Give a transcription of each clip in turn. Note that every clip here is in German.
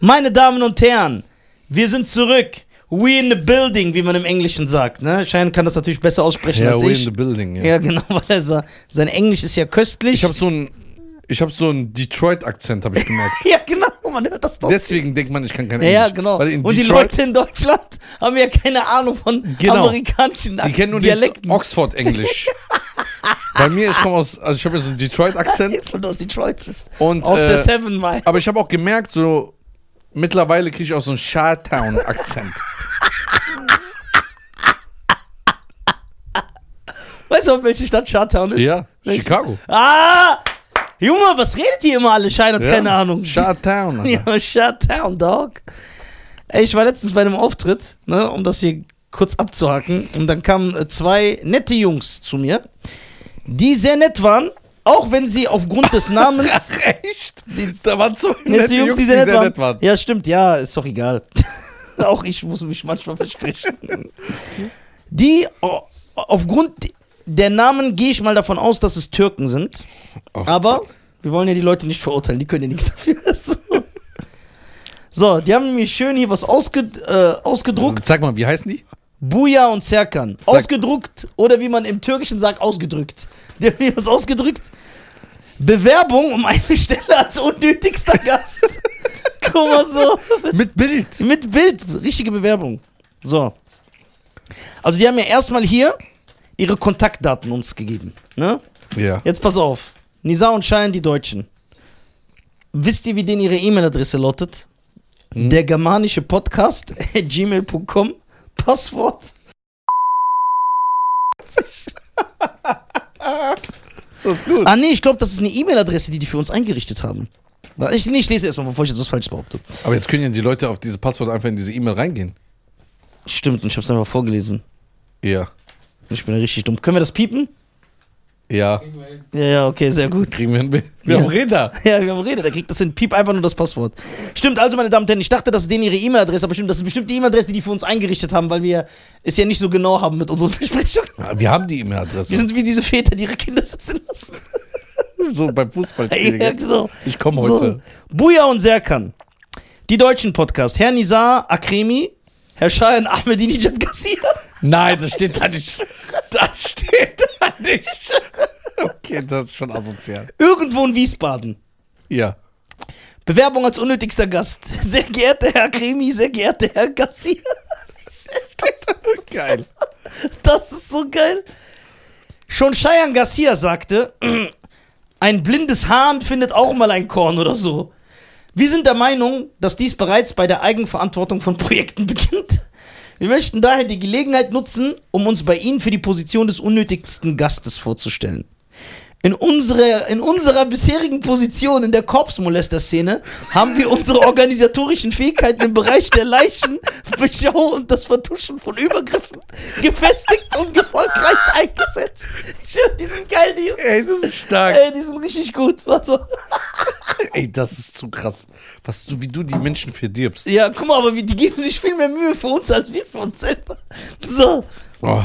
Meine Damen und Herren, wir sind zurück. We in the building, wie man im Englischen sagt. Ne? Schein kann das natürlich besser aussprechen Ja, als we in the building, ja. ja, genau, weil er sa- sein Englisch ist ja köstlich. Ich habe so einen ich hab so einen Detroit-Akzent, habe ich gemerkt. ja, genau, man hört das doch. Deswegen denkt man, ich kann kein ja, Englisch. ja, genau. Weil in Und die Leute in Deutschland haben ja keine Ahnung von Genau. amerikanischen die kennen nur Dialekten. Oxford-Englisch. Bei mir, ich komme aus, also ich habe ja so einen Detroit-Akzent. Weil du aus Detroit bist. Und, aus äh, der Seven Mile. Aber ich habe auch gemerkt, so mittlerweile kriege ich auch so einen Chartown-Akzent. Weißt du, auf welche Stadt Chartown ist? ja, Welche? Chicago. Ah! Junge, was redet ihr immer alle? Schein hat Ja. keine Ahnung. Alter. Ja, Shutdown, Dog. Ey, ich war letztens bei einem Auftritt, ne, um das hier kurz abzuhaken. Und dann kamen äh, zwei nette Jungs zu mir, die sehr nett waren, auch wenn sie aufgrund des Namens. Echt? Da waren so nette Jungs, die sehr, nett, waren. waren. Ja, stimmt, ja, ist doch egal. auch ich muss mich manchmal versprechen. Die, oh, aufgrund der Namen gehe ich mal davon aus, dass es Türken sind. Oh. Aber wir wollen ja die Leute nicht verurteilen, die können ja nichts dafür. So, so die haben mir schön hier was ausge, äh, ausgedruckt. Sag mal, wie heißen die? Buja und Serkan. Ausgedruckt oder wie man im Türkischen sagt, ausgedrückt. Die haben mir was ausgedrückt. Bewerbung um eine Stelle als unnötigster Gast. Guck mal so. Mit Bild. Mit Bild, richtige Bewerbung. So. Also die haben mir erstmal hier ihre Kontaktdaten uns gegeben. Ne? Ja. Jetzt pass auf. Nisa und Schein, die Deutschen. Wisst ihr, wie denn ihre E-Mail-Adresse lautet? Hm. Der germanische Podcast, gmail.com, Passwort. Das ist gut. Ah, nee, ich glaube, das ist eine E-Mail-Adresse, die die für uns eingerichtet haben. Ich, nee, ich lese erstmal, bevor ich jetzt was falsch behaupte. Aber jetzt können ja die Leute auf dieses Passwort einfach in diese E-Mail reingehen. Stimmt, und ich habe es einfach vorgelesen. Ja. Ich bin ja richtig dumm. Können wir das piepen? Ja. Ja, ja, okay, sehr gut. Kriegen wir hin. Wir Ja. haben Räder. Ja, wir haben Rede, der kriegt das hin. Piep einfach nur das Passwort. Stimmt, also, meine Damen und Herren, ich dachte, das ist denen ihre E-Mail-Adresse, aber stimmt, das ist bestimmt die E-Mail-Adresse, die die für uns eingerichtet haben, weil wir es ja nicht so genau haben mit unseren Versprechungen. Ja, Wir haben die Wir E-Mail-Adresse. sind wie diese Väter, die ihre Kinder sitzen lassen. So beim Fußballspiel. Ja, genau. Ich komme heute. So. Buja und Serkan. Die deutschen Podcast. Herr Nizar Akremi, Herr Shahin Ahmedinejad Gassir. Nein, das steht da nicht. Das steht da nicht. Okay, das ist schon asozial. Irgendwo in Wiesbaden. Ja. Bewerbung als unnötigster Gast. Sehr geehrter Herr Akremi, sehr geehrter Herr Gassir. Geil. Das ist so geil. Schon Cheyenne Garcia sagte, ein blindes Hahn findet auch mal ein Korn oder so. Wir sind der Meinung, dass dies bereits bei der Eigenverantwortung von Projekten beginnt. Wir möchten daher die Gelegenheit nutzen, um uns bei Ihnen für die Position des unnötigsten Gastes vorzustellen. In, unsere, in unserer bisherigen Position in der Korpsmolester-Szene haben wir unsere organisatorischen Fähigkeiten im Bereich der Leichenbeschau und das Vertuschen von Übergriffen gefestigt und erfolgreich eingesetzt. Die sind geil, die. Ey, das ist stark. Ey, die sind richtig gut. Warte mal. Ey, das ist zu krass. Was du, wie du die Menschen verdirbst. Ja, guck mal, aber die geben sich viel mehr Mühe für uns als wir für uns selber. So. Oh.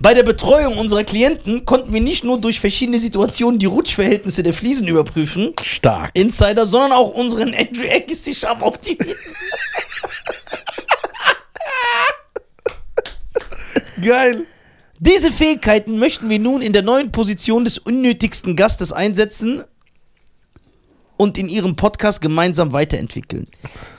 Bei der Betreuung unserer Klienten konnten wir nicht nur durch verschiedene Situationen die Rutschverhältnisse der Fliesen überprüfen, Stark. Insider, sondern auch unseren Andrew Agassi Sharp optimieren. Geil. Diese Fähigkeiten möchten wir nun in der neuen Position des unnötigsten Gastes einsetzen und in ihrem Podcast gemeinsam weiterentwickeln.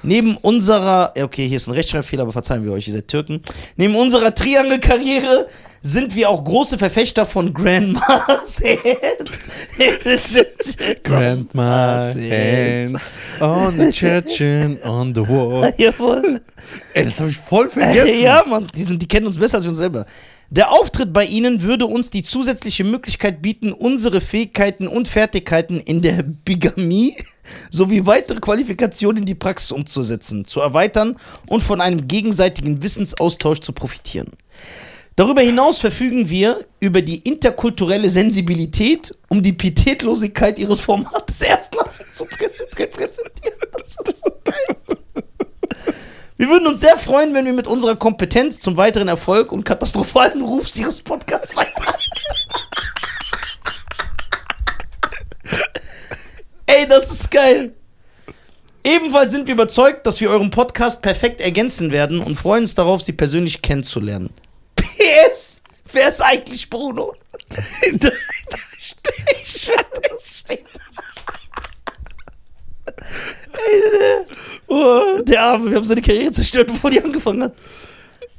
Neben unserer, okay, hier ist ein Rechtschreibfehler, aber verzeihen wir euch, ihr seid Türken. Neben unserer Triangle-Karriere sind wir auch große Verfechter von Grandma's Hands. Grandma hands on the church and on the wall. Jawohl. Ey, das habe ich voll vergessen. Ja, Mann, die, sind, die kennen uns besser als wir uns selber. Der Auftritt bei ihnen würde uns die zusätzliche Möglichkeit bieten, unsere Fähigkeiten und Fertigkeiten in der Bigamie sowie weitere Qualifikationen in die Praxis umzusetzen, zu erweitern und von einem gegenseitigen Wissensaustausch zu profitieren. Darüber hinaus verfügen wir über die interkulturelle Sensibilität, um die Pietätlosigkeit ihres Formates erstklassig zu präsent- repräsentieren. Das ist so geil. Wir würden uns sehr freuen, wenn wir mit unserer Kompetenz zum weiteren Erfolg und katastrophalen Rufs Ihres Podcasts beitragen. Ey, das ist geil. Ebenfalls sind wir überzeugt, dass wir euren Podcast perfekt ergänzen werden und freuen uns darauf, sie persönlich kennenzulernen. PS, wer ist eigentlich Bruno? da steht, das steht. Oh, der Arme, wir haben seine Karriere zerstört, bevor die angefangen hat.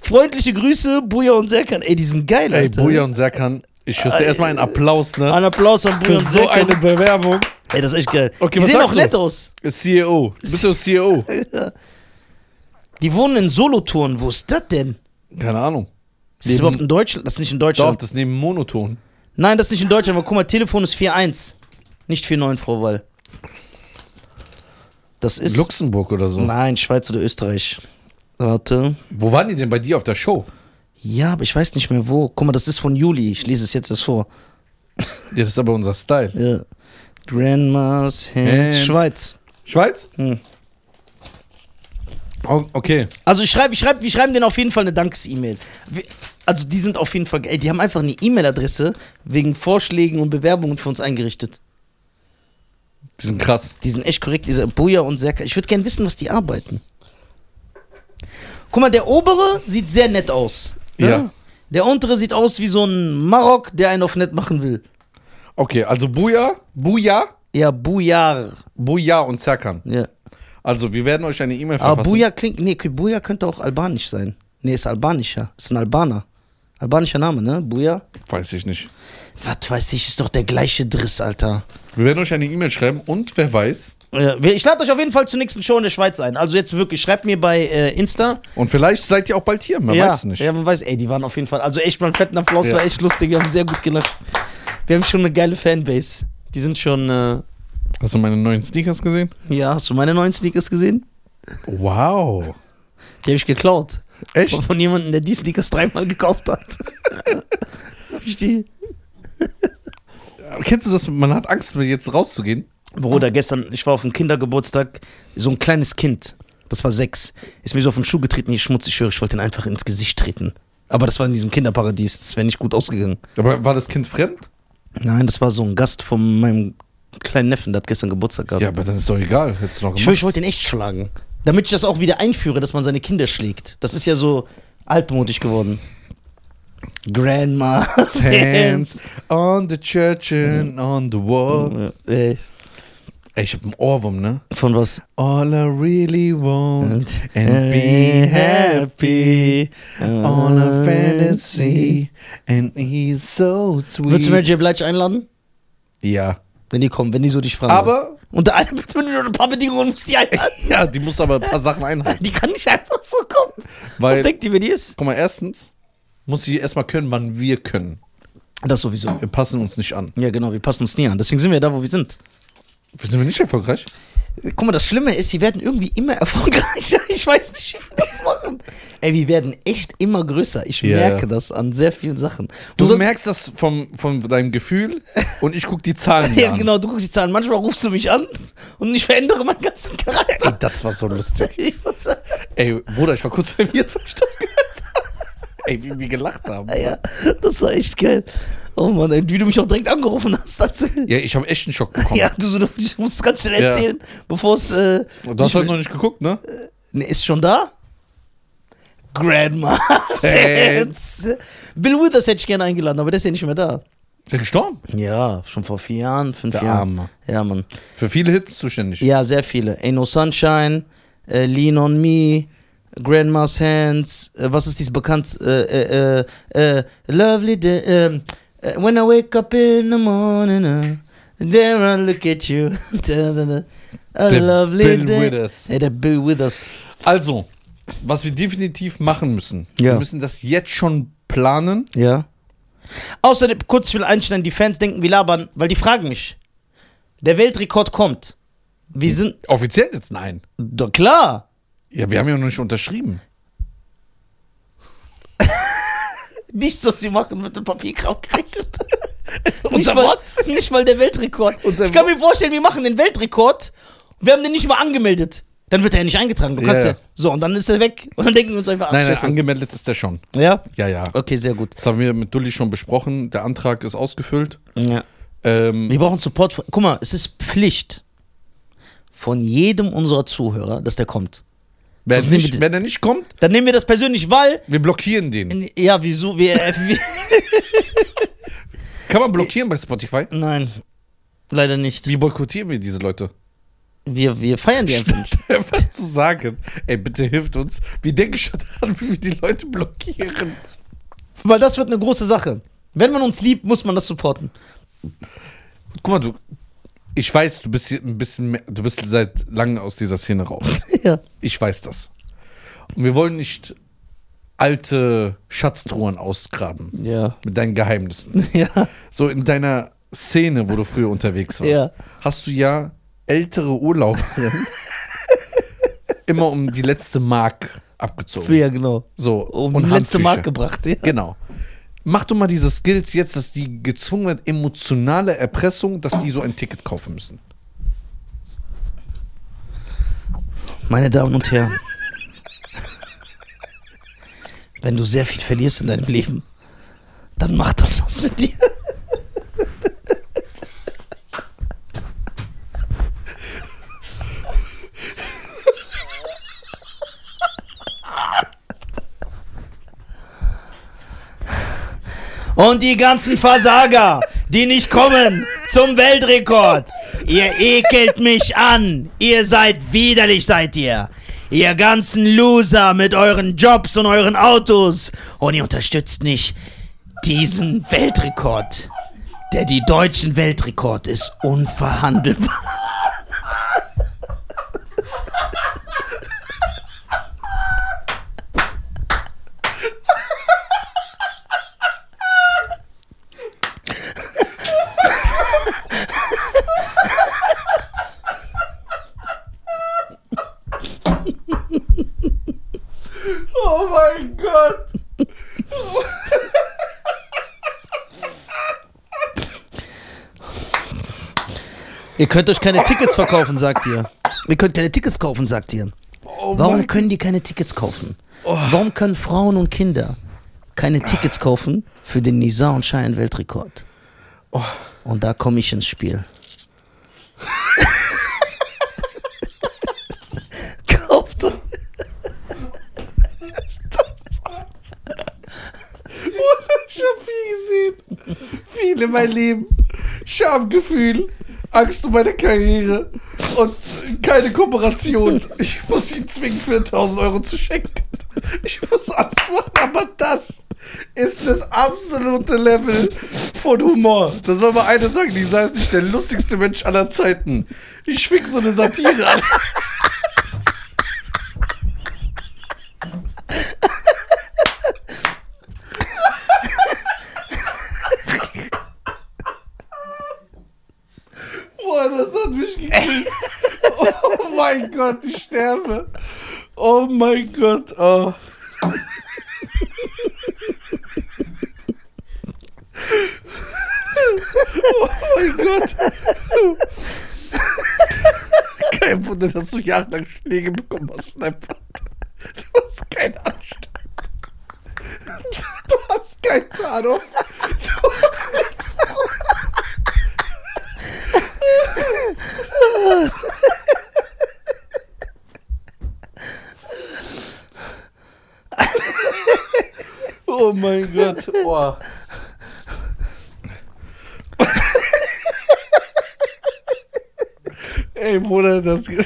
Freundliche Grüße, Buja und Serkan. Ey, die sind geil, Ey, Alter. Buja und Serkan, ich schüsse erstmal einen Applaus, ne? Ein Applaus an Buja und so Serkan. eine Bewerbung. Ey, das ist echt geil. Okay, die sehen auch du? nett aus. CEO. Bist du CEO? Die wohnen in Solothurn. Wo ist das denn? Keine Ahnung. Ist das überhaupt in Deutschland? Das ist nicht in Doch, Deutschland. das ist neben Monoton. Nein, das ist nicht in Deutschland. Aber guck mal, Telefon ist 4.1. Nicht 4.9, Frau Wall. Das ist. Luxemburg oder so. Nein, Schweiz oder Österreich. Warte. Wo waren die denn bei dir auf der Show? Ja, aber ich weiß nicht mehr wo. Guck mal, das ist von Juli. Ich lese es jetzt erst vor. Ja, das ist aber unser Style. Ja. Grandma's Hands. Hands. Schweiz. Schweiz? Hm. Oh, okay. Also ich schreibe, ich schreibe, wir schreiben denen auf jeden Fall eine Dankes-E-Mail. Also die sind auf jeden Fall, ey, die haben einfach eine E-Mail-Adresse wegen Vorschlägen und Bewerbungen für uns eingerichtet. Die sind krass. Die sind echt korrekt, diese Buja und Serka. Ich würde gerne wissen, was die arbeiten. Guck mal, der obere sieht sehr nett aus. ne? Ja. Der untere sieht aus wie so ein Marok, der einen auf nett machen will. Okay, also Buja, Buja, Ja, Bujar. Buja und Serkan. Ja. Also, wir werden euch eine E-Mail Aber verfassen. Buja klingt, nee, Buja könnte auch albanisch sein. Nee, ist albanischer. Ist ein Albaner. Albanischer Name, ne? Buja? Weiß ich nicht. Was weiß ich, ist doch der gleiche Driss, Alter. Wir werden euch eine E-Mail schreiben und wer weiß. Ja, ich lade euch auf jeden Fall zur nächsten Show in der Schweiz ein. Also jetzt wirklich, schreibt mir bei äh, Insta. Und vielleicht seid ihr auch bald hier, man ja, weiß es nicht. Ja, man weiß, ey, die waren auf jeden Fall. Also echt mal einen fetten Applaus, Ja. war echt lustig. Wir haben sehr gut gelacht. Wir haben schon eine geile Fanbase. Die sind schon, äh, Hast du meine neuen Sneakers gesehen? ja, hast du meine neuen Sneakers gesehen? Wow. Die habe ich geklaut. Echt? Von, von jemandem, der die Sneakers dreimal gekauft hat. ich die. Kennst du das? Man hat Angst, jetzt rauszugehen. Bruder, gestern, ich war auf einem Kindergeburtstag, so ein kleines Kind, das war sechs, ist mir so auf den Schuh getreten, hier schmutzig, ich höre, ich wollte ihn einfach ins Gesicht treten. Aber das war in diesem Kinderparadies, das wäre nicht gut ausgegangen. Aber war das Kind fremd? Nein, das war so ein Gast von meinem kleinen Neffen, der hat gestern Geburtstag gehabt. Ja, aber dann ist doch egal. Hättest du noch ich gemacht. ich wollte ihn echt schlagen. Damit ich das auch wieder einführe, dass man seine Kinder schlägt. Das ist ja so altmodisch geworden. Grandma's Hands on the church and on the wall. Ey, Ey, ich hab einen Ohrwurm, ne? von was? All I really want and be happy. On a fantasy and he's so sweet. Würdest du Mary J. Blige einladen? Ja. Wenn die kommen, wenn die so dich fragen. Aber, Unter einer wenn du nur ein paar Bedingungen musst die einladen. ja, die muss aber ein paar Sachen einhalten. Die kann nicht einfach so kommen. Was Weil, denkt ihr, wer die ist? guck mal, erstens muss sie erstmal können, wann wir können. Das sowieso. Wir passen uns nicht an. Ja, genau, wir passen uns nie an. Deswegen sind wir da, wo wir sind. Sind wir nicht erfolgreich? Guck mal, das Schlimme ist, wir werden irgendwie immer erfolgreicher. Ich weiß nicht, wie wir das machen. Ey, wir werden echt immer größer. Ich Ja, merke das an sehr vielen Sachen. Du soll- merkst das vom, von deinem Gefühl und ich guck die Zahlen Ja, an. genau, du guckst die Zahlen. Manchmal rufst du mich an und ich verändere meinen ganzen Ey, Charakter. das war so lustig. Ey, Bruder, ich war kurz verwirrt, weil ich das gehört habe. Ey, wie wir gelacht haben. ja, das war echt geil. Oh Mann, ey, wie du mich auch direkt angerufen hast. dazu. Ja, ich habe echt einen Schock bekommen. Ja, du, du musst es ganz schnell Ja. erzählen, bevor es. Äh, Du hast heute noch nicht geguckt, ne? Ne, ist schon da? Grandma's Hands. Hands. Bill Withers hätte ich gerne eingeladen, aber der ist ja nicht mehr da. Ist der gestorben? Ja, schon vor vier Jahren, fünf Der Jahren. Arme. Ja, Mann. Für viele Hits zuständig. Ja, sehr viele. Ain't No Sunshine, äh, Lean on Me, Grandma's Hands, äh, was ist dies bekannt? Äh, äh, äh, äh, lovely Day, ähm, äh, When I wake up in the morning, uh, there I look at you. Da, da, da. A Der lovely Bill day. Withers. Ey, der Bill Withers. Also, was wir definitiv machen müssen, Ja. wir müssen das jetzt schon planen. Ja. Außerdem, kurz ich will einstellen, die Fans denken, wir labern, weil die fragen mich. Der Weltrekord kommt. Wir sind. Offiziell jetzt nein. Doch klar. Ja, wir haben ja noch nicht unterschrieben. Nichts, was sie machen, wird mit Papierkram gekriegt. nicht, mal, nicht mal der Weltrekord. Unser ich kann mir vorstellen, wir machen den Weltrekord und wir haben den nicht mal angemeldet. Dann wird er ja nicht eingetragen. Du kannst ja, ja. So, und dann ist er weg. Und dann denken wir uns einfach, ach, Nein, nein, angemeldet ist der schon. Ja? Ja, ja. Okay, sehr gut. Das haben wir mit Dulli schon besprochen. Der Antrag ist ausgefüllt. Ja. Ähm, Wir brauchen Support. Guck mal, es ist Pflicht von jedem unserer Zuhörer, dass der kommt. Wenn, nicht, wir- wenn er nicht kommt, Dann nehmen wir das persönlich, weil. wir blockieren den. Ja, wieso? Wir, äh, wir, Kann man blockieren bei Spotify? nein, leider nicht. Wie boykottieren wir diese Leute? Wir, wir feiern die einfach nicht. Einfach zu sagen, ey, bitte hilft uns. Wir denken schon daran, wie wir die Leute blockieren. Weil das wird eine große Sache. Wenn man uns liebt, muss man das supporten. Guck mal, du, ich weiß, du bist hier ein bisschen mehr, du bist seit langem aus dieser Szene raus. Ja. Ich weiß das. Und wir wollen nicht alte Schatztruhen ausgraben Ja. mit deinen Geheimnissen. Ja. So in deiner Szene, wo du früher unterwegs warst, Ja. hast du ja ältere Urlauberinnen immer um die letzte Mark abgezogen. Ja, genau. So, Um und die letzte. Mark gebracht. Ja. Genau. Mach doch mal diese Skills jetzt, dass die gezwungen wird, emotionale Erpressung, dass die so ein Ticket kaufen müssen. Meine Damen und Herren, wenn du sehr viel verlierst in deinem Leben, dann mach das was mit dir. Und die ganzen Versager, die nicht kommen zum Weltrekord. Ihr ekelt mich an. Ihr seid widerlich, seid ihr. Ihr ganzen Loser mit euren Jobs und euren Autos. Und ihr unterstützt nicht diesen Weltrekord. Der die deutschen Weltrekord ist unverhandelbar. Oh mein Gott! Ihr könnt euch keine Tickets verkaufen, sagt ihr. Ihr könnt keine Tickets kaufen, sagt ihr. Oh Warum können die keine Tickets kaufen? Warum können Frauen und Kinder keine Tickets kaufen für den Nisa und Cheyenne Weltrekord? Oh. Und da komme ich ins Spiel. Kauft euch. Ich hab viel gesehen. Viel in meinem Leben. Schamgefühl, Angst um meine Karriere und keine Kooperation. Ich muss ihn zwingen, 4000 Euro zu schenken. Ich muss alles machen, aber das ist das absolute Level von Humor. Da soll mal einer sagen, die sei es nicht der lustigste Mensch aller Zeiten. Ich schwing so eine Satire an. Boah, das hat mich gekriegt. Oh mein Gott, ich sterbe. Oh mein Gott. Oh. Oh mein Gott. Kein Wunder, dass du jahrelang Schläge bekommen hast von deinem. Du hast keinen Anstand. Du hast keinen Zahnhof. Du hast nichts. Oh mein Gott. Oh. Ey, Bruder, das. ich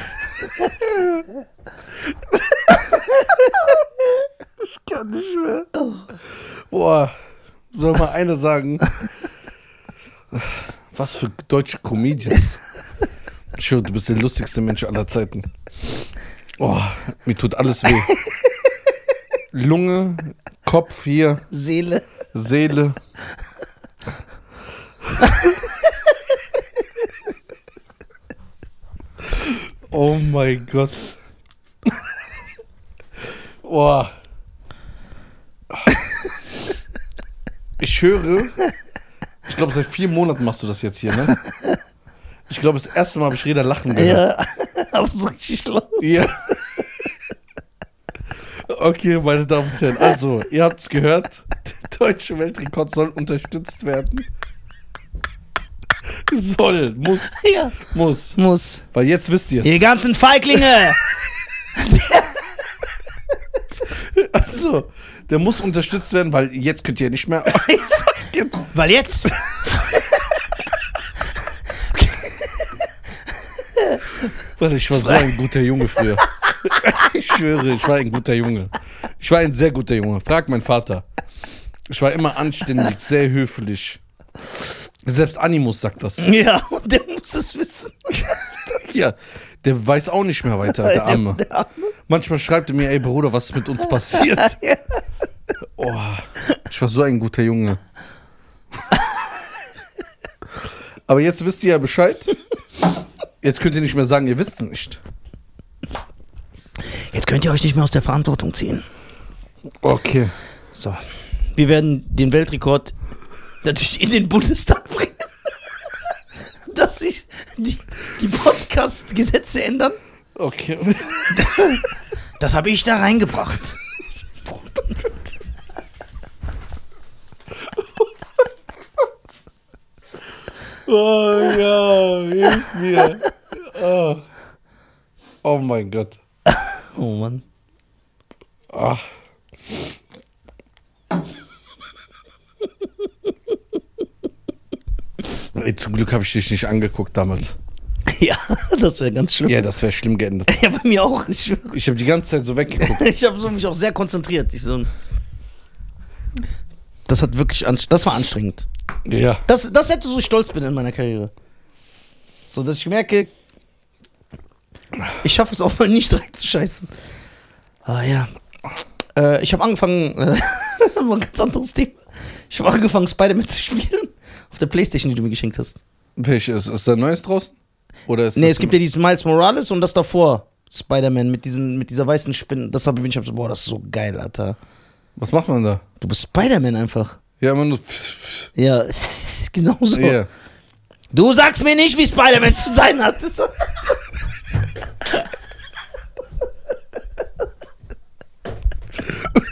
kann nicht mehr. Boah, soll mal einer sagen. Was für deutsche Comedians. Schwöre, du bist der lustigste Mensch aller Zeiten. Oh, mir tut alles weh. Lunge, Kopf hier, Seele. Seele. Oh mein Gott. Boah. Ich höre, ich glaube, seit vier Monaten machst du das jetzt hier, ne? Ich glaube, das erste Mal habe ich Reda lachen gehört. Ja, aber so richtig laut. Ja. Okay, meine Damen und Herren, also, ihr habt es gehört. Der deutsche Weltrekord soll unterstützt werden. Soll, muss, Ja. muss. Muss. Weil jetzt wisst ihr Ihr es. ganzen Feiglinge! Also, der muss unterstützt werden, weil jetzt könnt ihr nicht mehr. Weil jetzt. Weil ich war so ein guter Junge früher. Ich schwöre, ich war ein guter Junge. Ich war ein sehr guter Junge. Frag meinen Vater. Ich war immer anständig, sehr höflich. Selbst Animus sagt das. Ja, und der muss es wissen. Ja, der weiß auch nicht mehr weiter, der Arme. Der, der Arme. Manchmal schreibt er mir, ey Bruder, was ist mit uns passiert? Oh, ich war so ein guter Junge. Aber jetzt wisst ihr ja Bescheid. Jetzt könnt ihr nicht mehr sagen, ihr wisst es nicht. Jetzt könnt ihr euch nicht mehr aus der Verantwortung ziehen. Okay. So. Wir werden den Weltrekord natürlich in den Bundestag bringen. Dass sich die, die Podcast-Gesetze ändern. Okay. Das habe ich da reingebracht. Oh ja, hilf mir. Oh, oh mein Gott. Oh Mann. Ah. Zum Glück habe ich dich nicht angeguckt damals. Ja, das wäre ganz schlimm. Ja, das wäre schlimm geendet. Ja, bei mir auch. Ich. Ich habe die ganze Zeit so weggeguckt. ich habe so, mich auch sehr konzentriert. Ich so, das hat wirklich, das war anstrengend. Ja. Das, das hätte so stolz bin in meiner Karriere. So, dass ich merke, ich schaffe es auch mal nicht reinzuscheißen. Ah ja. Äh, ich habe angefangen, äh, ein ganz anderes Thema. Ich habe angefangen, Spider-Man zu spielen. Auf der Playstation, die du mir geschenkt hast. Welches? Ist da Neues draußen? Oder ist Nee, es gibt ja dieses Miles Morales und das davor. Spider-Man mit, diesen, mit dieser weißen Spinne. Das habe ich hab so, boah, das ist so geil, Alter. Was macht man da? Du bist Spider-Man einfach. Ja, immer nur. Ja, genau so. Ja. Du sagst mir nicht, wie Spider-Man zu sein hat.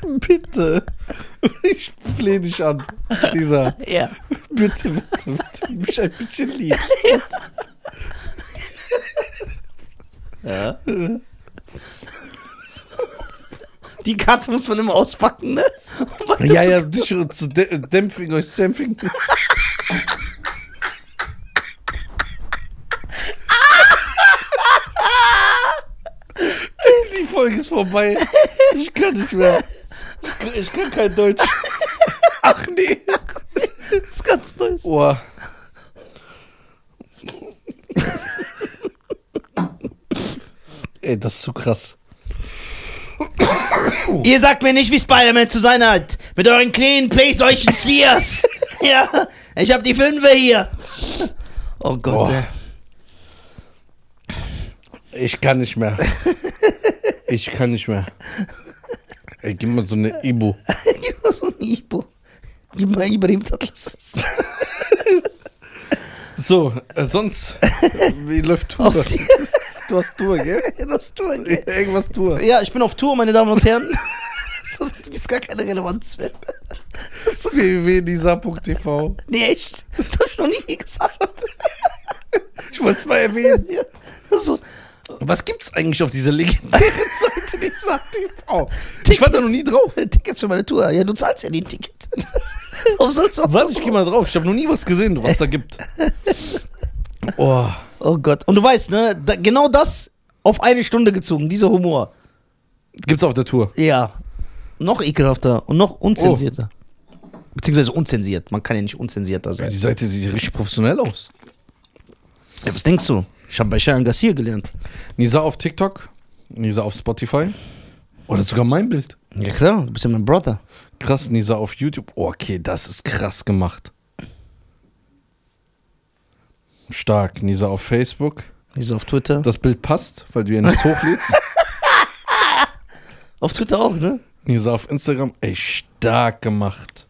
Bitte. Ich flehe dich an, Lisa. ja. Bitte, bitte, bitte. Mich ein bisschen lieb. ja. Die Karte muss man immer auspacken, ne? Um Ja, ja, dich zu dä- dämpfen, euch dämpfen. Die Folge ist vorbei. Ich kann nicht mehr. Ich kann, kein Deutsch. Ach nee. Das ist ganz Neues. Boah. Ey, das ist zu krass. Ihr sagt mir nicht, wie Spider-Man zu sein hat. Mit euren kleinen Playstation Spheres. ja, ich hab die Fünfe hier. Oh Gott, ey. Ich kann nicht mehr. Ich kann nicht mehr. Ey, gib mal so eine Ibu. Gib mal so ein Ibo. Gib mal Ibrahim Atlas. So, äh, sonst, wie läuft Tour? Du hast Tour, gell? Das Tour, gell? Irgendwas Tour. Ja, ich bin auf Tour, meine Damen und Herren. Das ist gar keine Relevanz mehr. www.lisa.tv Nee, echt? Das hab ich noch nie gesagt. Ich wollte es mal erwähnen. Ja. Also, Was gibt's eigentlich auf dieser legendären Seite Lisa.tv? Ich war da noch nie drauf. Tickets für meine Tour. Ja, du zahlst ja die Ticket. Warum sollst du auch Was? Ich geh mal drauf. Ich habe noch nie was gesehen, was da gibt. Oh. Oh Gott. Und du weißt, ne, da, genau das auf eine Stunde gezogen, dieser Humor. Gibt's auf der Tour. Ja. Noch ekelhafter und noch unzensierter. Beziehungsweise unzensiert. Man kann ja nicht unzensierter Ja, sein. die Seite sieht richtig professionell aus. Ja, was denkst du? Ich habe bei Sharon Garcia gelernt. Nisa auf TikTok, Nisa auf Spotify. Oder sogar mein Bild. Ja klar, du bist ja mein Brother. Krass, Nisa auf YouTube. Oh, okay, das ist krass gemacht. Stark. Nisa auf Facebook. Wieso auf Twitter? Das Bild passt, weil du ja nicht hochlädst. auf Twitter auch, ne? Nisa auf Instagram. Ey, stark gemacht.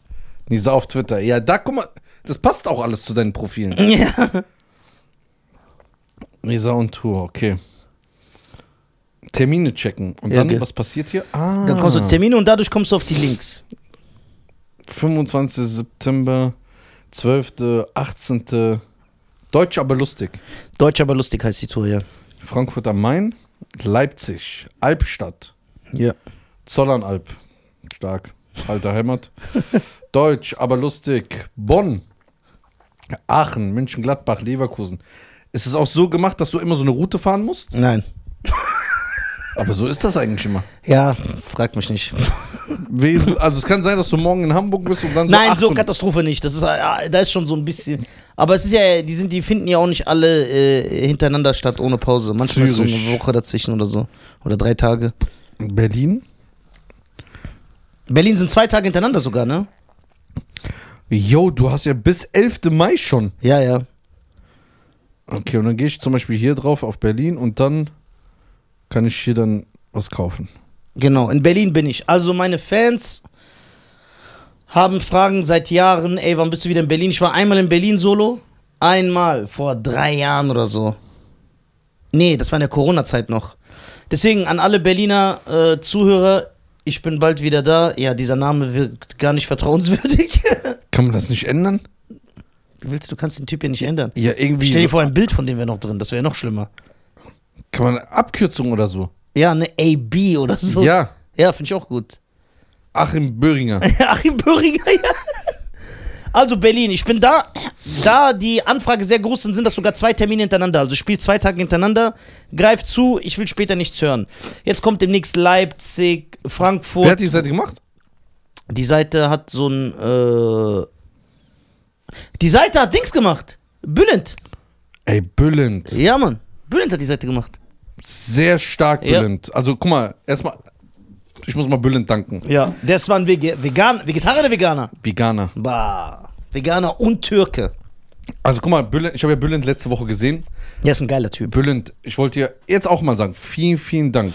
Nisa auf Twitter. Ja, da guck mal. Das passt auch alles zu deinen Profilen. Ja. Nisa und Tour, okay. Termine checken. Und Ja, dann, okay. was passiert hier? Ah, Dann kommst du auf Termine und dadurch kommst du auf die Links. 25. September, 12., 18., Deutsch, aber lustig. Deutsch, aber lustig heißt die Tour, ja. Frankfurt am Main, Leipzig, Albstadt, Ja. Zollernalb. Stark. Alter Heimat. Deutsch, aber lustig. Bonn, Aachen, München, Gladbach, Leverkusen. Ist es auch so gemacht, dass du immer so eine Route fahren musst? Nein. Aber so ist das eigentlich immer. Ja, frag mich nicht. Wesel- Also es kann sein, dass du morgen in Hamburg bist und dann Nein, so und- Katastrophe nicht. Das ist, äh, da ist schon so ein bisschen. Aber es ist ja, die sind, die finden ja auch nicht alle äh, hintereinander statt ohne Pause. Manchmal ist so Zürich. eine Woche dazwischen oder so. Oder drei Tage. Berlin. Berlin sind zwei Tage hintereinander sogar, ne? Jo, du hast ja bis 11. Mai schon. Ja, ja. Okay, und dann gehe ich zum Beispiel hier drauf auf Berlin und dann kann ich hier dann was kaufen. Genau, in Berlin bin ich. Also meine Fans haben Fragen seit Jahren, ey, wann bist du wieder in Berlin? Ich war einmal in Berlin solo. Einmal, vor drei Jahren oder so. Nee, das war in der Corona-Zeit noch. Deswegen an alle Berliner äh, Zuhörer, ich bin bald wieder da. Ja, dieser Name wird gar nicht vertrauenswürdig. Kann man das nicht ändern? Willst du, du kannst den Typ hier nicht ändern. Ja, irgendwie. Stell dir so- vor, ein Bild von dem wäre noch drin, das wäre noch schlimmer. Kann man eine Abkürzung oder so? Ja, eine AB oder so. Ja. Ja, finde ich auch gut. Achim Böhringer. Achim Böhringer, ja. Also Berlin, ich bin da. Da die Anfrage sehr groß sind, sind das sogar zwei Termine hintereinander. Also spielt zwei Tage hintereinander. Greift zu, ich will später nichts hören. Jetzt kommt demnächst Leipzig, Frankfurt. Wer hat die Seite gemacht? Die Seite hat so ein. Äh die Seite hat Dings gemacht. Bülent. Ey, Bülent. Ja, Mann. Bülent hat die Seite gemacht. Sehr stark Ja. Bülent. Also guck mal, erstmal, ich muss mal Bülent danken. Ja. Das war ein Vege Vegan Vegetarier oder Veganer? Veganer. Bah. Veganer und Türke. Also guck mal, Bülent, ich habe ja Bülent letzte Woche gesehen. Der ist ein geiler Typ. Bülent, ich wollte dir jetzt auch mal sagen, vielen, vielen Dank.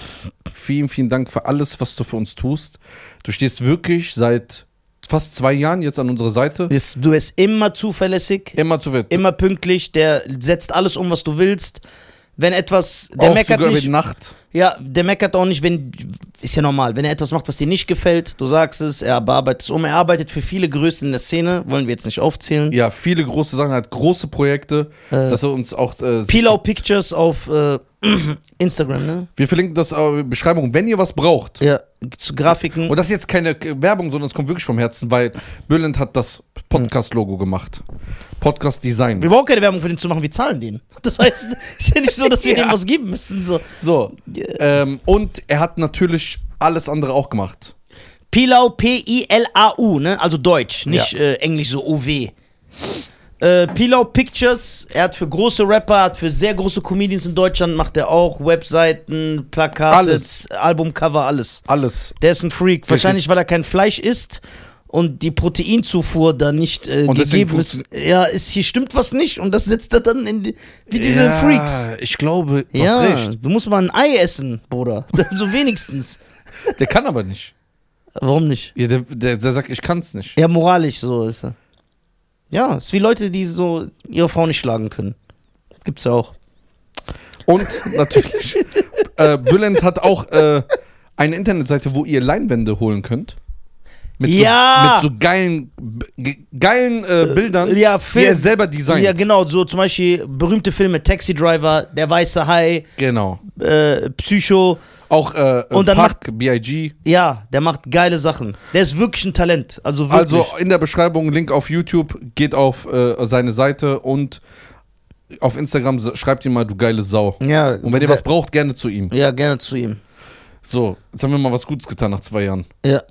Vielen, vielen Dank für alles, was du für uns tust. Du stehst wirklich seit fast zwei Jahren jetzt an unserer Seite. Ist, du bist immer zuverlässig, Immer zu wett. immer pünktlich, der setzt alles um, was du willst. Wenn etwas, der auch meckert sogar über nicht, die Nacht. ja, der meckert auch nicht, wenn, ist ja normal, wenn er etwas macht, was dir nicht gefällt, du sagst es, er bearbeitet es um, er arbeitet für viele Größen in der Szene, wollen wir jetzt nicht aufzählen. Ja, viele große Sachen, hat große Projekte, Äh, dass er uns auch. Äh, Pilau Pictures auf äh, Instagram, ne? wir verlinken das in der Beschreibung, wenn ihr was braucht. Ja, zu Grafiken. Und das ist jetzt keine Werbung, sondern es kommt wirklich vom Herzen, weil Bülent hat das Podcast-Logo gemacht. Podcast-Design. wir brauchen keine Werbung für den zu machen, wir zahlen den. Das heißt, ist ja nicht so, dass wir Ja. dem was geben müssen. So. So. Ähm, und er hat natürlich alles andere auch gemacht. Pilau, P-I-L-A-U, ne? Also Deutsch, nicht Ja. äh, Englisch so O-W. Äh, Pilau Pictures, er hat für große Rapper, hat für sehr große Comedians in Deutschland, macht er auch Webseiten, Plakate, Alles. Albumcover, alles. Alles. Der ist ein Freak, wahrscheinlich weil er kein Fleisch isst und die Proteinzufuhr da nicht äh, gegeben ist. Ja, ist hier stimmt was nicht und das setzt er dann in die, wie diese ja, Freaks. Ich glaube, du Ja, hast recht. du musst mal ein Ei essen, Bruder. so wenigstens. Der kann aber nicht. Warum nicht? Ja, der, der, der sagt, ich kann's nicht. Ja, moralisch so ist er. Ja, ist wie Leute, die so ihre Frau nicht schlagen können. Gibt's ja auch. Und natürlich, äh, Bülent hat auch äh, eine Internetseite, wo ihr Leinwände holen könnt. Mit Ja! So, mit so geilen, ge- geilen äh, Bildern, ja, die Film- er selber designt. Ja, genau, so zum Beispiel berühmte Filme, Taxi Driver, Der Weiße Hai, genau. äh, Psycho. Auch äh, Und dann Park, B.I.G. Ja, der macht geile Sachen. Der ist wirklich ein Talent. Also wirklich. Also in der Beschreibung Link auf YouTube, geht auf äh, seine Seite und auf Instagram schreibt ihm mal, du geile Sau. ja, Und wenn ihr was braucht, gerne zu ihm. Ja, gerne zu ihm. So, jetzt haben wir mal was Gutes getan nach zwei Jahren. Ja.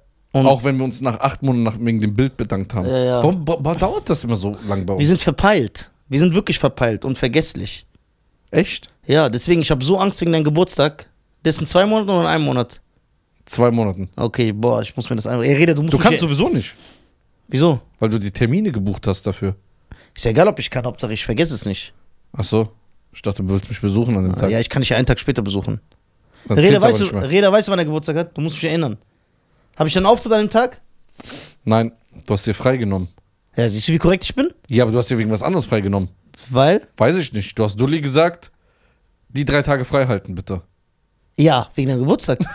Und Auch wenn wir uns nach acht Monaten nach, wegen dem Bild bedankt haben. Ja, ja. Warum, wa- warum dauert das immer so lang bei uns? wir sind verpeilt. Wir sind wirklich verpeilt und vergesslich. Echt? Ja, deswegen, ich habe so Angst wegen deinem Geburtstag. Das ist in zwei Monaten oder in einem Monat? Zwei Monaten. Okay, boah, ich muss mir das einfach. Ey, Reda, du musst Du kannst sowieso nicht, Wieso? weil du die Termine gebucht hast dafür. Ist ja egal, ob ich kann, Hauptsache ich vergesse es nicht. Ach so. Ich dachte, du willst mich besuchen an dem Tag. Ja, ich kann dich ja einen Tag später besuchen. Reda weißt, du. Reda, weißt du, wann er Geburtstag hat? Du musst mich erinnern. Habe ich dann Auftritt an dem Tag? Nein, du hast dir freigenommen. Ja, siehst du, wie korrekt ich bin? Ja, aber du hast dir wegen was anderes freigenommen. Weil? Weiß ich nicht. Du hast Dulli gesagt, die drei Tage frei halten, bitte. Ja, wegen deinem Geburtstag.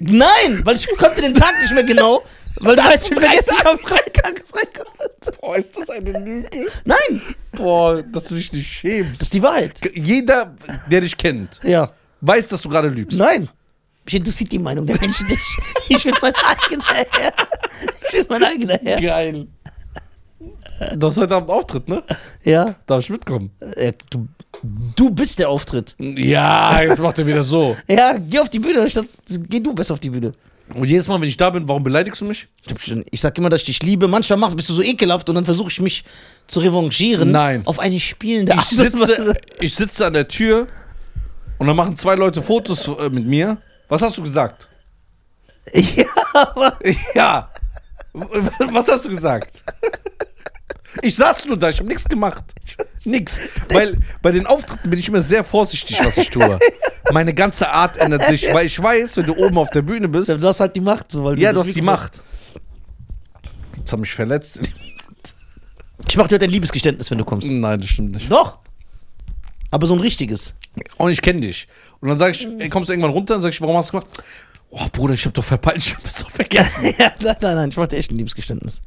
Nein, weil ich konnte den Tag nicht mehr genau. Weil du weißt, am wir vergessen am Freitag Freitag. Boah, ist das eine Lüge? Nein, Boah, dass du dich nicht schämst. das ist die Wahrheit. Jeder, der dich kennt, Ja. weiß, dass du gerade lügst. Nein. Mich interessiert die Meinung der Menschen nicht. Ich bin mein eigener Herr. Ich bin mein eigener Herr. Geil. Du hast heute Abend Auftritt, ne? Ja. Darf ich mitkommen? Äh, Du, du bist der Auftritt. Ja, jetzt macht er wieder so. Ja, geh auf die Bühne. Statt, geh du besser auf die Bühne. Und jedes Mal, wenn ich da bin, warum beleidigst du mich? Ich Ich sag immer, dass ich dich liebe. Manchmal machst, bist du so ekelhaft und dann versuche ich mich zu revanchieren. Nein. Auf eine spielende Ich Art und sitze, ich sitze an der Tür und dann machen zwei Leute Fotos äh, mit mir. Was hast du gesagt? Ja, Ja. Was hast du gesagt? Ich saß nur da, ich habe nichts gemacht. Nix. Weil bei den Auftritten bin ich immer sehr vorsichtig, was ich tue. Meine ganze Art ändert sich, weil ich weiß, wenn du oben auf der Bühne bist, du hast halt die Macht. So, weil ja, das du hast die Macht. Jetzt hat mich verletzt. Ich mach dir heute ein Liebesgeständnis, wenn du kommst. Nein, das stimmt nicht. Doch. Aber so ein richtiges. Und ich kenne dich. Und dann sag ich, ey, kommst du irgendwann runter und sag ich, warum hast du gemacht? Oh, Bruder, ich hab doch verpeilt, ich hab das doch vergessen. ja, nein, nein, nein, ich mach dir echt ein Liebesgeständnis.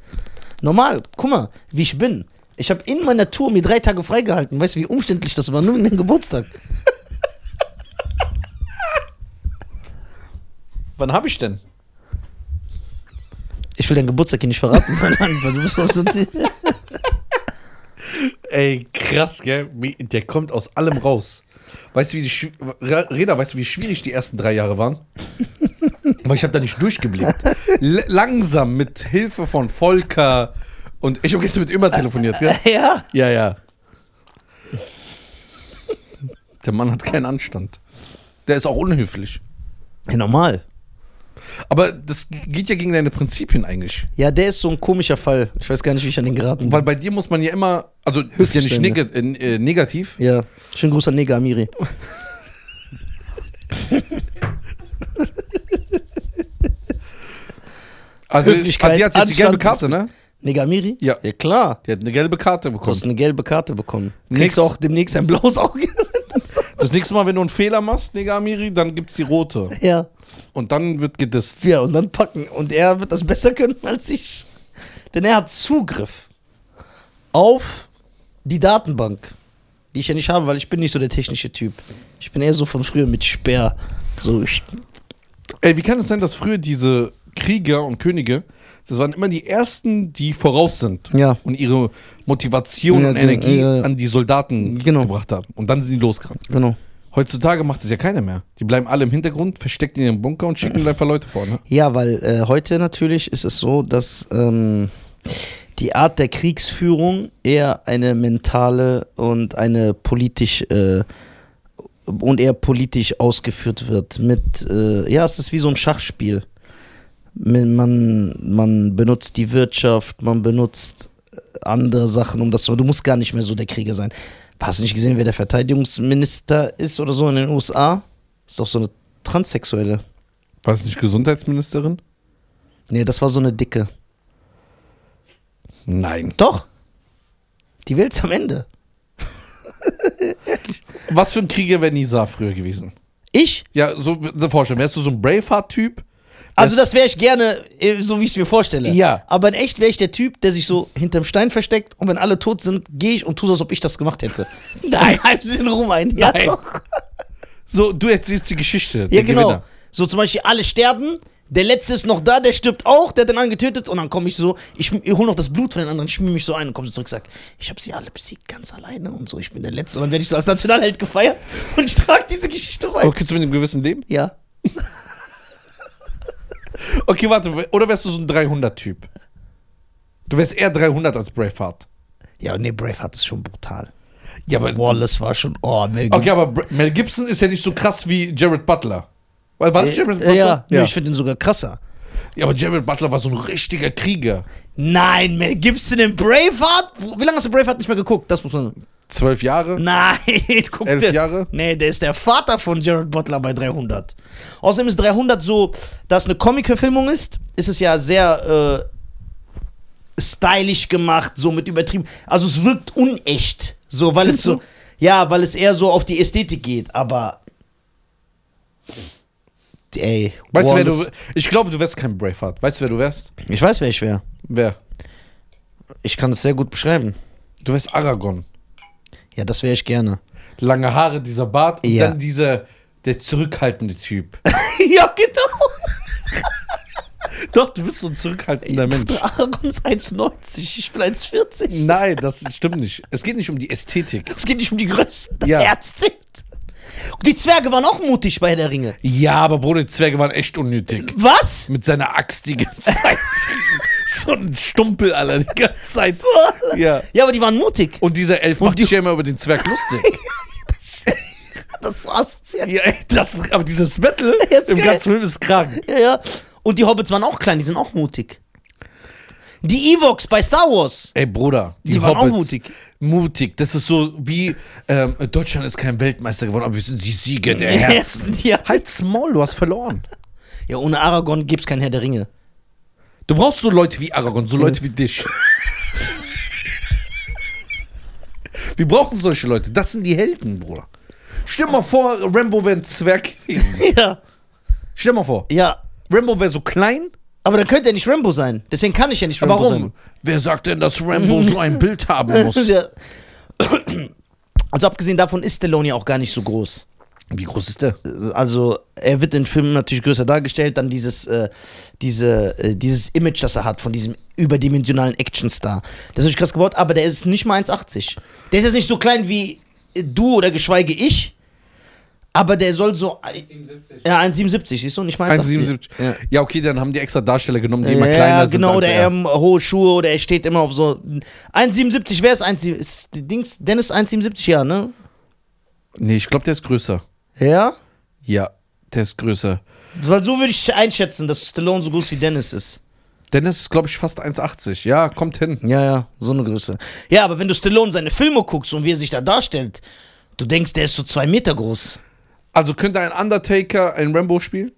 Normal, guck mal, wie ich bin. Ich habe in meiner Tour mir drei Tage freigehalten. Weißt du, wie umständlich das war? Nur in den Geburtstag. Wann hab ich denn? Ich will deinen Geburtstag hier nicht verraten, Ey, krass, gell? Der kommt aus allem raus. Weißt du, wie die Reda, weißt du, wie schwierig die ersten drei Jahre waren? Aber ich habe da nicht durchgeblickt. L langsam mit Hilfe von Volker und ich habe gestern mit Immer telefoniert, gell? Ja. Ja, ja. Der Mann hat keinen Anstand. Der ist auch unhöflich. ja. Normal. Aber das geht ja gegen deine Prinzipien eigentlich. Ja, der ist so ein komischer Fall. Ich weiß gar nicht, wie ich an den geraten bin. Weil bei dir muss man ja immer, also das ist ja nicht neg äh, negativ, Ja. Schönen Gruß an Neger Amiri. also Höflichkeit, die hat jetzt die gelbe Karte, ne? Neger Amiri? Ja. Ja, klar. Die hat eine gelbe Karte Du bekommen. hast eine gelbe Karte bekommen. Du Nix. kriegst auch demnächst ein blaues Auge. Das nächste Mal, wenn du einen Fehler machst, Negamiri, dann gibt's die rote. ja. Und dann wird gedisst. Ja, und dann packen. Und er wird das besser können als ich. Denn er hat Zugriff auf die Datenbank, die ich ja nicht habe, weil ich bin nicht so der technische Typ. Ich bin eher so von früher mit Sperr. So, ich, Ey, wie kann es sein, dass früher diese Krieger und Könige, das waren immer die ersten, die voraus sind ja. und ihre Motivation Ja, und Energie ja. an die Soldaten Genau. gebracht haben. Und dann sind die losgerannt. Genau. Heutzutage macht das ja keiner mehr. Die bleiben alle im Hintergrund, versteckt in ihrem Bunker und schicken einfach Leute vorne. Ja, weil äh, heute natürlich ist es so, dass ähm, die Art der Kriegsführung eher eine mentale und eine politisch äh, und eher politisch ausgeführt wird. Mit äh, ja, es ist wie so ein Schachspiel. Man, man, benutzt die Wirtschaft, man benutzt äh, andere Sachen, um das zu. Du musst gar nicht mehr so der Krieger sein. Hast du nicht gesehen, wer der Verteidigungsminister ist oder so in den USA? Ist doch so eine Transsexuelle. War es nicht Gesundheitsministerin? Nee, das war so eine dicke. Nein. Doch. Die Welt's am Ende. Was für ein Krieger wäre Nisa früher gewesen? Ich? Ja, so so vorstellen. Wärst du so ein Braveheart-Typ? Also das wäre ich gerne, äh, so wie ich es mir vorstelle. Ja. Aber in echt wäre ich der Typ, der sich so hinterm Stein versteckt und wenn alle tot sind, gehe ich und tue so, als ob ich das gemacht hätte. Nein. Und halb den Ruhm ein. Ja, Nein. doch. So, du erzählst die Geschichte. Ja, der genau. Gewinner. So zum Beispiel alle sterben, der Letzte ist noch da, der stirbt auch, der hat den anderen getötet und dann komme ich so, ich, ich hole noch das Blut von den anderen, schmier mich so ein und komme so zurück, sag, ich habe sie alle besiegt, ganz alleine und so, ich bin der Letzte und dann werde ich so als Nationalheld gefeiert und ich trage diese Geschichte weiter. Okay, zu mit einem gewissen Leben? Ja. Okay, warte. Oder wärst du so ein 300-Typ? Du wärst eher 300 als Braveheart. Ja, nee, Braveheart ist schon brutal. Ja, aber. Wallace war schon, oh, Mel Gibson. Okay, aber Bra- Mel Gibson ist ja nicht so krass wie Jared Butler. Weil, war das Jared Butler? Äh, ja, nee, ja. ich finde ihn sogar krasser. ja, aber Jared Butler war so ein richtiger Krieger. Nein, Mel Gibson in Braveheart? Wie lange hast du Braveheart nicht mehr geguckt? Das muss man. Zwölf Jahre? Nein, guck Elf dir. Jahre? Nee, der ist der Vater von Jared Butler bei 300. Außerdem ist 300 so, dass eine Comic-Verfilmung ist, ist es ja sehr äh, stylisch gemacht, so mit übertrieben. Also es wirkt unecht, so, weil es Findest du? so, ja, weil es eher so auf die Ästhetik geht, aber ey. Weißt du, wer du. Ich glaube, du wärst kein Braveheart. Weißt du, wer du wärst? Ich weiß, wer ich wäre. Wer? Ich kann es sehr gut beschreiben. Du wärst Aragorn. Ja, das wäre ich gerne. Lange Haare, dieser Bart und Ja. dann dieser. Der zurückhaltende Typ. ja, genau. Doch, du bist so ein zurückhaltender Mensch. Aragorn ist 1,90. Ich bin 1,40. Nein, das stimmt nicht. Es geht nicht um die Ästhetik. Es geht nicht um die Größe. Das Ja. Herz zählt. Und die Zwerge waren auch mutig bei der Ringe. Ja, aber Bruder, die Zwerge waren echt unnötig. Was? Mit seiner Axt die ganze Zeit. so ein Stumpel, Alter, die ganze Zeit. Ja. Ja, aber die waren mutig. Und dieser Elf Und macht die- sich ja immer über den Zwerg lustig. Das war's. Ja, ja, ey, das, aber dieses Battle im geil. ganzen Film ist krank. ja, ja. Und die Hobbits waren auch klein, die sind auch mutig. Die Evox bei Star Wars. Ey, Bruder, Die waren auch mutig. Mutig. Das ist so wie, ähm, Deutschland ist kein Weltmeister geworden, aber wir sind die Sieger der Herzen. Ja. Halt's Maul, du hast verloren. ja, ohne Aragorn gibt's kein Herr der Ringe. Du brauchst so Leute wie Aragorn, so Leute wie dich. Wir brauchen solche Leute. Das sind die Helden, Bruder. Stell dir mal vor, Rambo wäre ein Zwerg gewesen. Ja. Stell dir mal vor, Ja. Rambo wäre so klein. Aber dann könnte er nicht Rambo sein. Deswegen kann ich ja nicht Rambo Warum? sein. Wer sagt denn, dass Rambo so ein Bild haben muss? Ja. Also abgesehen davon ist Stallone ja auch gar nicht so groß. Wie groß ist der? Also er wird in Filmen natürlich größer dargestellt, dann dieses, äh, diese, äh, dieses Image, das er hat von diesem überdimensionalen Actionstar. Das ist natürlich krass gebaut, aber der ist nicht mal 1,80. Der ist jetzt nicht so klein wie äh, du oder geschweige ich, aber der soll so... 77. Ja, 1,77, siehst du, nicht mal 1,80. 1,77. Ja. Ja. okay, dann haben die extra Darsteller genommen, die immer ja, kleiner sind. genau, als oder er. haben hohe Schuhe oder er steht immer auf so 1,77, wer ist 1,77? Ist die Dings, Dennis 1,77, ja, ne? Nee, ich glaube, der ist größer. Ja? Ja, der ist größer. Weil so würde ich einschätzen, dass Stallone so groß wie Dennis ist. Dennis ist, glaube ich, fast 1,80. Ja, kommt hin. Ja, ja, so eine Größe. Ja, aber wenn du Stallone seine Filme guckst und wie er sich da darstellt, du denkst, der ist so zwei Meter groß. Also könnte ein Undertaker ein Rambo spielen?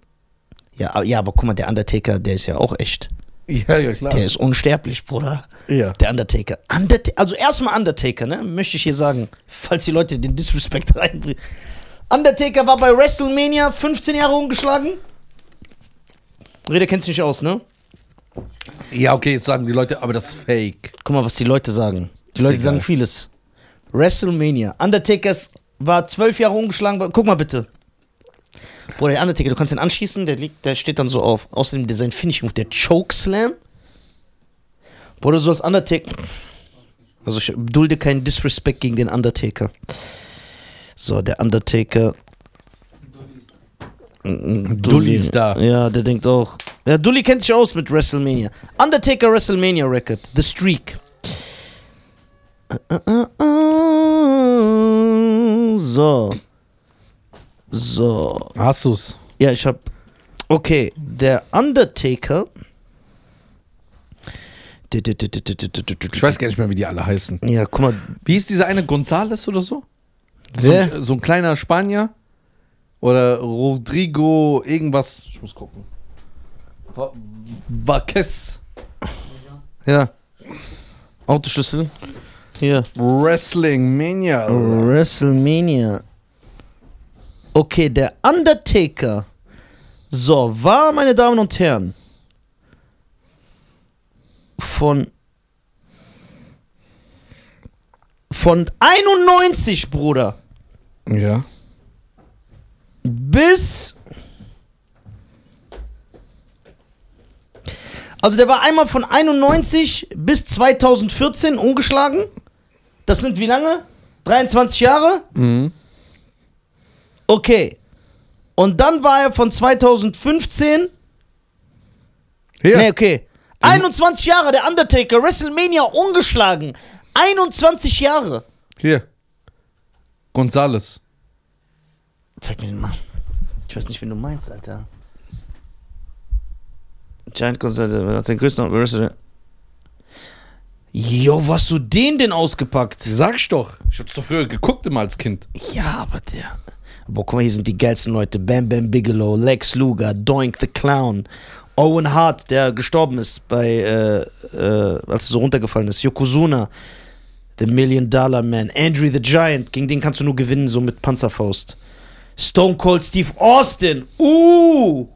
Ja, aber- ja, aber guck mal, der Undertaker, der ist ja auch echt. Ja, ja, klar. Der ist unsterblich, Bruder. ja. Der Undertaker. Underta also erstmal Undertaker, ne? Möchte ich hier sagen, falls die Leute den Disrespect reinbringen. Undertaker war bei WrestleMania 15 Jahre ungeschlagen. Rede kennst du nicht aus, ne? ja, okay, jetzt sagen die Leute, aber das ist fake. Guck mal, was die Leute sagen. Die Leute sagen vieles. WrestleMania. Undertaker war zwölf Jahre ungeschlagen. Guck mal bitte. Bruder, der Undertaker, du kannst ihn anschießen, der liegt, der steht dann so auf. Außerdem der sein Finishing Move, der Chokeslam. Bruder, du sollst Undertaker. Also ich dulde keinen Disrespect gegen den Undertaker. So, der Undertaker. Dulli ist da. Ja, der denkt auch. Ja, Dulli kennt sich aus mit WrestleMania. Undertaker WrestleMania Record. The Streak. So. So. Hast du's? Ja, ich hab. Okay, der Undertaker. Ich weiß gar nicht mehr, wie die alle heißen. Ja, guck mal. Wie ist dieser eine Gonzales oder so? Wer? So, ein- so ein kleiner Spanier? Oder Rodrigo irgendwas? Ich muss gucken. Va- Vaquez. Ja. Autoschlüssel. Hier. Wrestling Mania. WrestleMania. Okay, der Undertaker. So, war, meine Damen und Herren, von von 91, Bruder, Ja. bis Also der war einmal von 91 bis 2014 ungeschlagen. Das sind wie lange? 23 Jahre? Mhm. Okay. Und dann war er von 2015. Ja. Nee, okay. 21 Jahre, der Undertaker, WrestleMania ungeschlagen. 21 Jahre. Hier. Gonzales. Zeig mir den mal. Ich weiß nicht, wen du meinst, Alter. Giant Gonzalez hat den größten. Jo, wo hast du den denn ausgepackt? Sag ich doch. Ich hab's doch früher geguckt immer als Kind. Ja, aber der. Boah, guck mal, hier sind die geilsten Leute. Bam Bam Bigelow, Lex Luger, Doink the Clown, Owen Hart, der gestorben ist bei, äh, äh, als er so runtergefallen ist, Yokozuna, The Million Dollar Man, Andrew the Giant, gegen den kannst du nur gewinnen, so mit Panzerfaust. Stone Cold Steve Austin. Uh.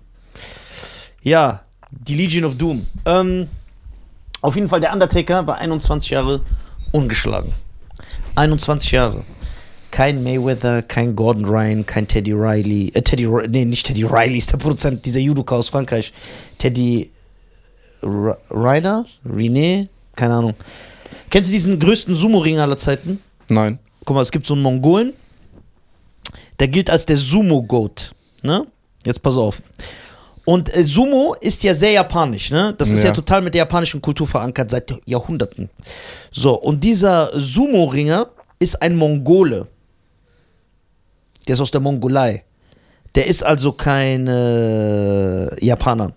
Ja, die Legion of Doom. Ähm, auf jeden Fall, der Undertaker war 21 Jahre ungeschlagen. 21 Jahre. Kein Mayweather, kein Gordon Ryan, kein Teddy Riley. Äh, Teddy, nee, nicht Teddy Riley, ist der Produzent dieser Judoka aus Frankreich. Teddy R Ryder? René? Keine Ahnung. Kennst du diesen größten Sumo-Ring aller Zeiten? Nein. Guck mal, es gibt so einen Mongolen, der gilt als der Sumo-Goat. Ne? Jetzt pass auf. Und äh, Sumo ist ja sehr japanisch, ne? Das ist ja. Ja. total mit der japanischen Kultur verankert seit Jahrhunderten. So, und dieser Sumo-Ringer ist ein Mongole. Der ist aus der Mongolei. Der ist also kein äh, Japaner.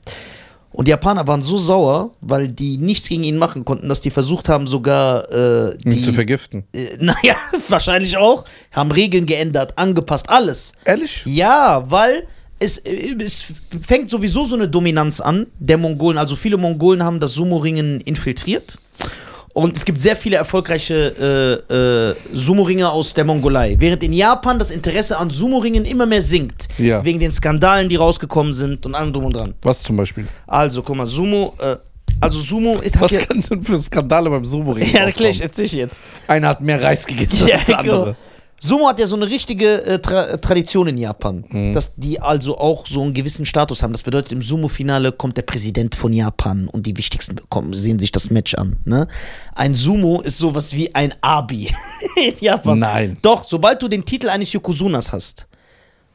Und die Japaner waren so sauer, weil die nichts gegen ihn machen konnten, dass die versucht haben, sogar äh, Ihn die, zu vergiften. äh, naja, wahrscheinlich auch. Haben Regeln geändert, angepasst, alles. Ehrlich? Ja, weil es, äh, es fängt sowieso so eine Dominanz an der Mongolen. Also viele Mongolen haben das Sumo-Ringen infiltriert. Und es gibt sehr viele erfolgreiche äh, äh, Sumo-Ringer aus der Mongolei. Während in Japan das Interesse an Sumo-Ringen immer mehr sinkt. Ja. Wegen den Skandalen, die rausgekommen sind und allem drum und dran. Was zum Beispiel? Also, guck mal, Sumo, äh, also Sumo ist Was ja, kann denn für Skandale beim Sumo-Ring ja, erklär ich, rauskommen? erzähl ich jetzt. Einer hat mehr Reis gegessen Ja, als der andere. Sumo hat ja so eine richtige äh, Tra Tradition in Japan, Mhm. dass die also auch so einen gewissen Status haben. Das bedeutet, im Sumo-Finale kommt der Präsident von Japan und die Wichtigsten kommen, sehen sich das Match an. Ne? Ein Sumo ist sowas wie ein Abi in Japan. Nein. Doch, sobald du den Titel eines Yokozunas hast,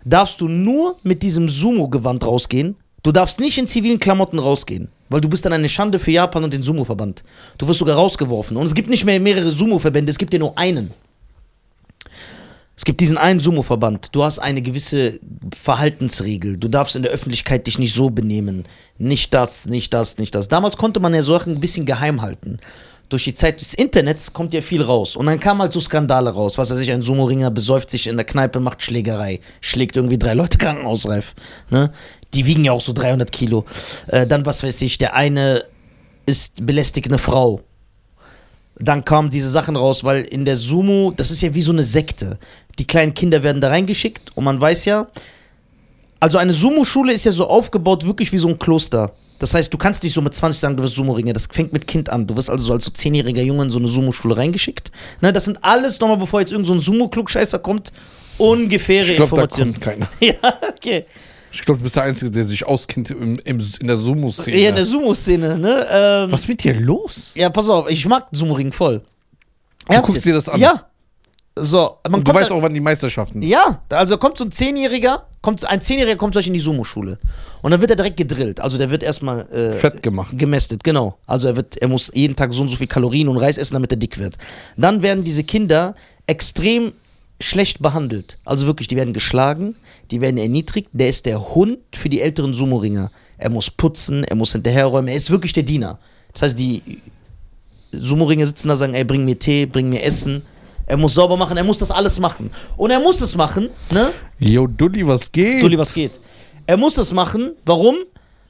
darfst du nur mit diesem Sumo-Gewand rausgehen. Du darfst nicht in zivilen Klamotten rausgehen, weil du bist dann eine Schande für Japan und den Sumo-Verband. Du wirst sogar rausgeworfen. Und es gibt nicht mehr mehrere Sumo-Verbände, es gibt ja nur einen. Es gibt diesen einen Sumo-Verband. Du hast eine gewisse Verhaltensregel. Du darfst in der Öffentlichkeit dich nicht so benehmen. Nicht das, nicht das, nicht das. Damals konnte man ja Sachen ein bisschen geheim halten. Durch die Zeit des Internets kommt ja viel raus. Und dann kamen halt so Skandale raus. Was weiß ich, ein Sumo-Ringer besäuft sich in der Kneipe, macht Schlägerei. Schlägt irgendwie drei Leute krankenhausreif. Ne? Die wiegen ja auch so 300 Kilo. Äh, dann, was weiß ich, der eine ist belästigt eine Frau dann kamen diese Sachen raus, weil in der Sumo, das ist ja wie so eine Sekte. Die kleinen Kinder werden da reingeschickt und man weiß ja, also eine Sumo-Schule ist ja so aufgebaut, wirklich wie so ein Kloster. Das heißt, du kannst nicht so mit 20 sagen, du wirst Sumo-Ringer. Das fängt mit Kind an. Du wirst also so als so 10-jähriger Junge in so eine Sumo-Schule reingeschickt. Ne, das sind alles, nochmal bevor jetzt irgend so ein Sumo-Klugscheißer kommt, ungefähre Ich glaube, da Informationen. kommt keiner. Ja, okay. Ich glaube, du bist der Einzige, der sich auskennt im, im, in der Sumo-Szene. Ja, in der Sumo-Szene, ne? Ähm, Was mit dir los? Ja, pass auf, ich mag Sumo-Ring voll. Du guckst dir das an. Ja. So, man Und du weißt da- auch, wann die Meisterschaften sind. Ja, also kommt so ein Zehnjähriger, kommt, ein Zehnjähriger kommt zu euch in die Sumo-Schule. Und dann wird er direkt gedrillt. Also der wird erstmal äh, Fett gemacht. gemästet, genau. Also er wird, er muss jeden Tag so und so viel Kalorien und Reis essen, damit er dick wird. Dann werden diese Kinder extrem schlecht behandelt. Also wirklich, die werden geschlagen, die werden erniedrigt. Der ist der Hund für die älteren Sumo-Ringer. Er muss putzen, er muss hinterherräumen, er ist wirklich der Diener. Das heißt, die Sumo-Ringer sitzen da und sagen, ey, bring mir Tee, bring mir Essen. Er muss sauber machen, er muss das alles machen. Und er muss es machen, ne? Yo, Dulli, was geht? Dulli, was geht? Er muss es machen. Warum?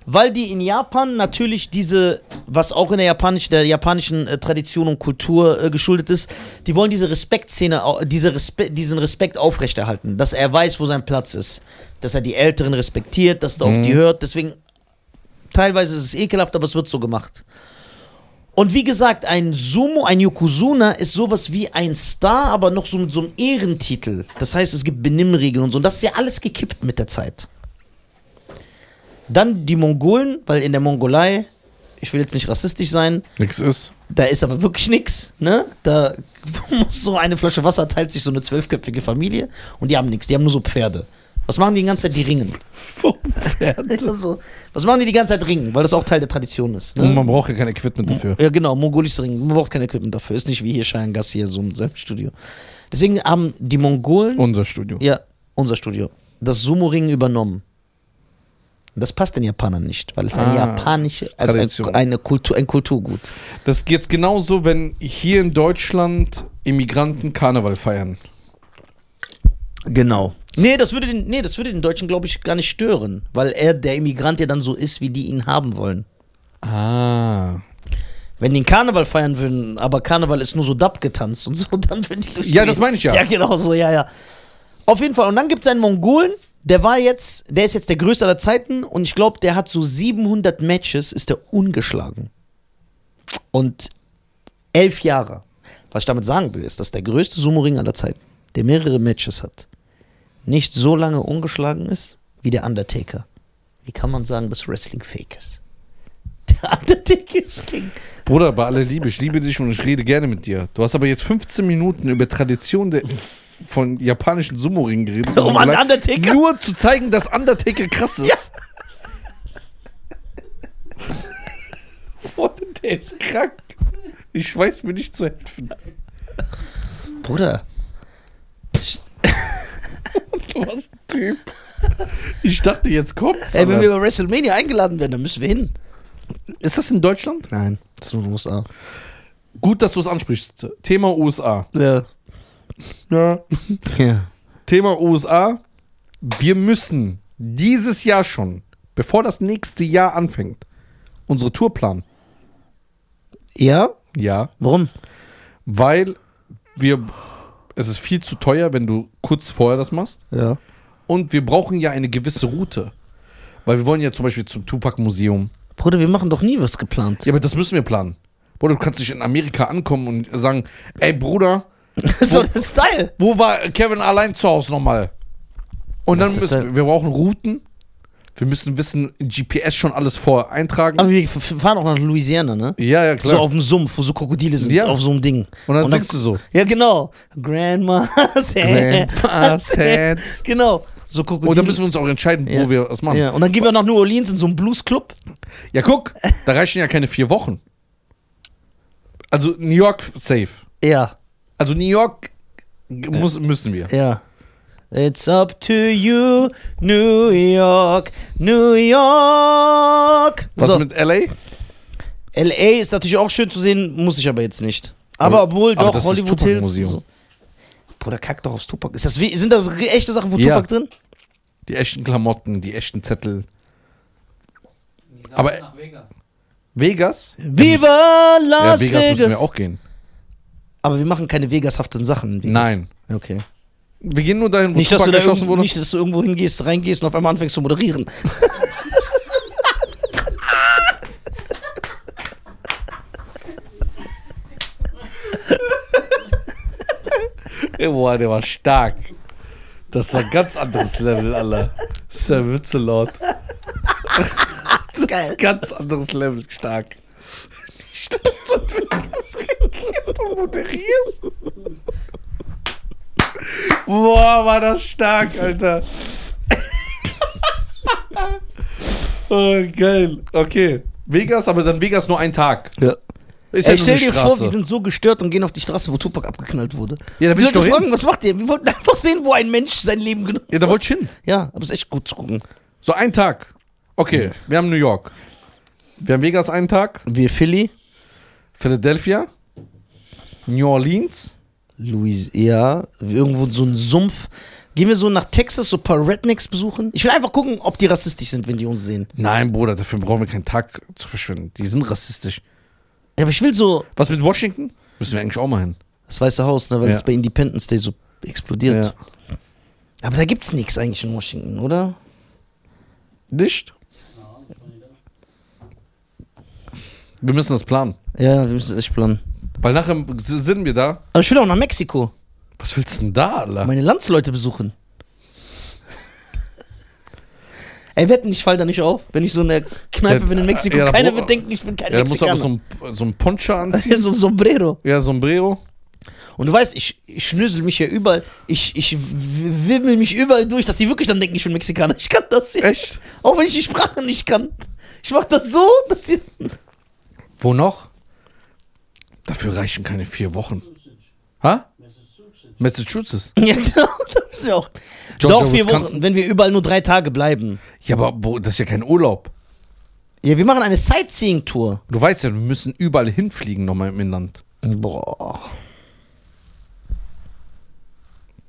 Weil die in Japan natürlich diese, was auch in der, japanisch, der japanischen äh, Tradition und Kultur äh, geschuldet ist, die wollen diese Respektszene, diese Respe diesen Respekt aufrechterhalten, dass er weiß, wo sein Platz ist, dass er die Älteren respektiert, dass er auf die hört. Deswegen, teilweise ist es ekelhaft, aber es wird so gemacht. Und wie gesagt, ein Sumo, ein Yokozuna ist sowas wie ein Star, aber noch so mit so einem Ehrentitel. Das heißt, es gibt Benimmregeln und so. Und das ist ja alles gekippt mit der Zeit. Dann die Mongolen, weil in der Mongolei, ich will jetzt nicht rassistisch sein, Nix ist. da ist aber wirklich nichts, ne? Da muss so eine Flasche Wasser teilt sich so eine zwölfköpfige Familie und die haben nichts, die haben nur so Pferde. Was machen die die ganze Zeit? Die ringen. also, was machen die die ganze Zeit? Ringen, weil das auch Teil der Tradition ist. Und Ne? man braucht ja kein Equipment dafür. Ja, genau, mongolisches Ringen. Man braucht kein Equipment dafür. Ist nicht wie hier Cheyenne Gass hier so mit seinem Studio. Deswegen haben die Mongolen, Unser Studio. ja, unser Studio, das Sumo-Ringen übernommen. Das passt den Japanern nicht, weil es eine Ah, japanische, also Tradition. eine, eine Kultur, ein Kulturgut. Das geht jetzt genauso, wenn hier in Deutschland Immigranten Karneval feiern. Genau. Nee, das würde den, nee, das würde den Deutschen, glaube ich, gar nicht stören, weil er, der Immigrant, ja dann so ist, wie die ihn haben wollen. Ah. Wenn die einen Karneval feiern würden, aber Karneval ist nur so Dub getanzt und so, dann würden die durchdrehen. Ja, das meine ich ja. Ja, genau so, ja, ja. Auf jeden Fall. Und dann gibt es einen Mongolen, der war jetzt, der ist jetzt der größte aller Zeiten und ich glaube, der hat so 700 Matches, ist der ungeschlagen. Und elf Jahre. Was ich damit sagen will, ist, dass der größte Sumo-Ring aller Zeiten, der mehrere Matches hat, nicht so lange ungeschlagen ist wie der Undertaker. Wie kann man sagen, dass Wrestling fake ist? Der Undertaker ist King. Bruder, bei aller Liebe, ich liebe dich und ich rede gerne mit dir. Du hast aber jetzt 15 Minuten über Tradition der, von japanischen Sumo-Ringen geredet. Um an Undertaker? Nur zu zeigen, dass Undertaker krass ist. Boah, der ist krank. Ich weiß mir nicht zu helfen. Bruder, Was ein Typ. Ich dachte, jetzt kommt's. ey, wenn wir bei WrestleMania eingeladen werden, dann müssen wir hin. ist das in Deutschland? Nein, das ist nur in den USA. Gut, dass du es ansprichst. Thema USA. Ja. Ja. Ja. Thema USA. Wir müssen dieses Jahr schon, bevor das nächste Jahr anfängt, unsere Tour planen. Ja? Ja. Warum? Weil wir, es ist viel zu teuer, wenn du kurz vorher das machst. Ja. Und wir brauchen ja eine gewisse Route. Weil wir wollen ja zum Beispiel zum Tupac-Museum. Bruder, wir machen doch nie was geplant. Ja, aber das müssen wir planen. Bruder, du kannst nicht in Amerika ankommen und sagen, ey Bruder, so der Style. wo war Kevin allein zu Hause nochmal? Und Was dann müssen denn- wir brauchen Routen. Wir müssen wissen, GPS schon alles vorher eintragen. Aber wir fahren auch nach Louisiana, ne? ja, ja, klar. So auf dem Sumpf, wo so Krokodile sind, Ja. auf so einem Ding. und dann singst du so. Ja, genau. Grandma's Grandma's Head. Genau. So Krokodile. Und dann müssen wir uns auch entscheiden, Ja. wo wir das machen. Ja. ja. Und dann gehen wir nach New Orleans in so einen Bluesclub. guck, da reichen ja keine vier Wochen. Also New York safe. Ja. Also New York muss, müssen wir. Ja. It's up to you, New York, New York. Was so, mit LA? LA ist natürlich auch schön zu sehen, muss ich aber jetzt nicht. Aber, Aber- obwohl aber doch das ist Hollywood Hills. So. Bruder, kack doch aufs Tupac. Ist das, wie- sind das echte Sachen, wo Ja. Tupac drin? Die echten Klamotten, die echten Zettel. Die Aber- nach Vegas. Vegas? Viva Ja, Las Vegas müssen Vegas. wir auch gehen. Aber wir machen keine Vegas-haften Sachen. in Vegas. Nein. Okay. Wir gehen nur dahin, wo Nicht dass, Tupac du da wurde. nicht, dass du irgendwo hingehst, reingehst und auf einmal anfängst zu moderieren. Boah, der war stark. Das war ein ganz anderes Level, Alter. Das ist der Witzelord. Geil. Ganz anderes Level, stark. Statt so du moderierst. Boah, war das stark, Alter. oh, geil. Okay. Vegas, aber dann Vegas nur ein Tag. Ja. Ist Ey, nur stell dir vor, Straße. wir sind so gestört und gehen auf die Straße, wo Tupac abgeknallt wurde. Ja, da will ich doch sollten hin. fragen, was macht ihr? Wir wollten einfach sehen, wo ein Mensch sein Leben genommen Ja, da wollte ich hin. Ja, aber es ist echt gut zu gucken. So ein Tag. Okay, wir haben New York. Wir haben Vegas einen Tag. Wir Philly, Philadelphia. New Orleans. Louis, ja, irgendwo so ein Sumpf. Gehen wir so nach Texas, so ein paar Rednecks besuchen? Ich will einfach gucken, ob die rassistisch sind, wenn die uns sehen. Nein, Bruder, dafür brauchen wir keinen Tag zu verschwinden. Die sind rassistisch. Ja, aber ich will so Was mit Washington? Müssen wir eigentlich auch mal hin. das Weiße Haus, ne, weil Ja. es bei Independence Day so explodiert. Ja. Aber da gibt's nichts eigentlich in Washington, oder? Nicht? Wir müssen das planen. Ja, wir müssen das echt planen. Weil nachher sind wir da. Aber ich will auch nach Mexiko. Was willst du denn da, Alter? Meine Landsleute besuchen. Ey, wetten, ich fall da nicht auf, wenn ich so in der Kneipe Ja, bin in Mexiko. ja, Keiner wird denken, ich bin kein Ja, da musst du aber Mexikaner. so ein, so ein Poncho anziehen. so ein Sombrero. ja, Sombrero. Und du weißt, ich, ich schnösel mich ja überall, ich, ich wimmel mich überall durch, dass die wirklich dann denken, ich bin Mexikaner. Ich kann das ja. Echt? Auch wenn ich die Sprache nicht kann. Ich mach das so, dass sie. Wo noch? Dafür reichen keine vier Wochen. Ha? Massachusetts. Ja, genau. Das ist ja auch. Georgia, Doch, vier Wisconsin. Wochen, wenn wir überall nur drei Tage bleiben. Ja, aber das ist ja kein Urlaub. Ja, wir machen eine Sightseeing-Tour. Du weißt ja, wir müssen überall hinfliegen nochmal im Inland. Boah.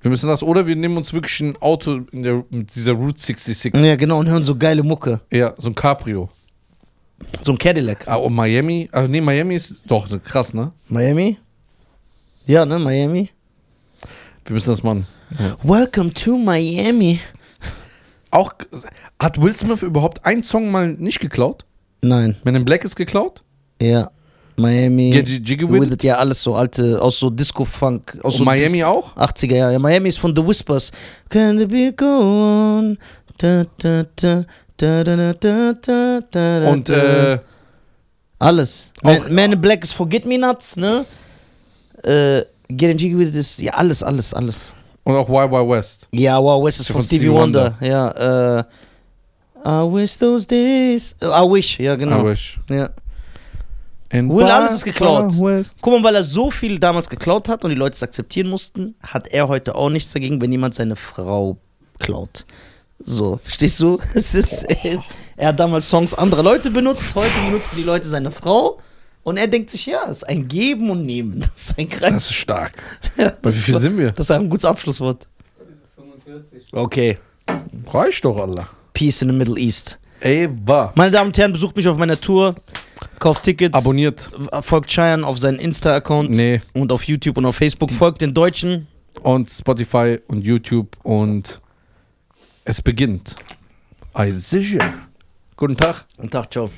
Wir müssen das, oder wir nehmen uns wirklich ein Auto in der, mit dieser Route 66. Ja, genau, und hören so geile Mucke. Ja, so ein Cabrio. So ein Cadillac. Ah, und Miami. Ah, nee, Miami ist doch krass, ne? Miami? Ja, ne, Miami? Wir müssen das machen. Welcome to Miami. Auch hat Will Smith überhaupt einen Song mal nicht geklaut? Nein, Men in Black ist geklaut? ja. Miami. Get Jiggy with it? ja, alles so alte, aus so Disco-Funk. Aus Und so Miami auch? 80er Jahre. Ja, Miami ist von The Whispers. Can the beat go on? Da, da, da, da, da, da, Und äh, alles. auch- Man, in Black ist Forget Me Nuts, ne? Äh, Getting Jiggy with It ist, ja, alles, alles, alles. und auch Wild Wild West. Ja, wow, West ist Von von Stevie, Stevie Wonder. Ja, äh, I wish those days. äh, I wish, ja, genau. I wish. Ja. And Will, alles Wild ist geklaut. Wild. Guck mal, weil er so viel damals geklaut hat und die Leute es akzeptieren mussten, hat er heute auch nichts dagegen, wenn jemand seine Frau klaut. So, verstehst du? Es ist, er hat damals Songs anderer Leute benutzt, heute benutzen die Leute seine Frau und er denkt sich, ja, es ist ein Geben und Nehmen. Das ist ein Kreis. Das ist stark. Ja, Bei wie viel sind wir? Das ist ein gutes Abschlusswort. 45. Okay. Reicht doch, Allah. Peace in the Middle East. Ey, war. Meine Damen und Herren, besucht mich auf meiner Tour, kauft Tickets, Abonniert. folgt Cheyenne auf seinen Insta-Account Nee. und auf YouTube und auf Facebook, folgt den Deutschen. Und Spotify und YouTube und es beginnt. Ei sicher. Guten Tag. Und Tag, ciao.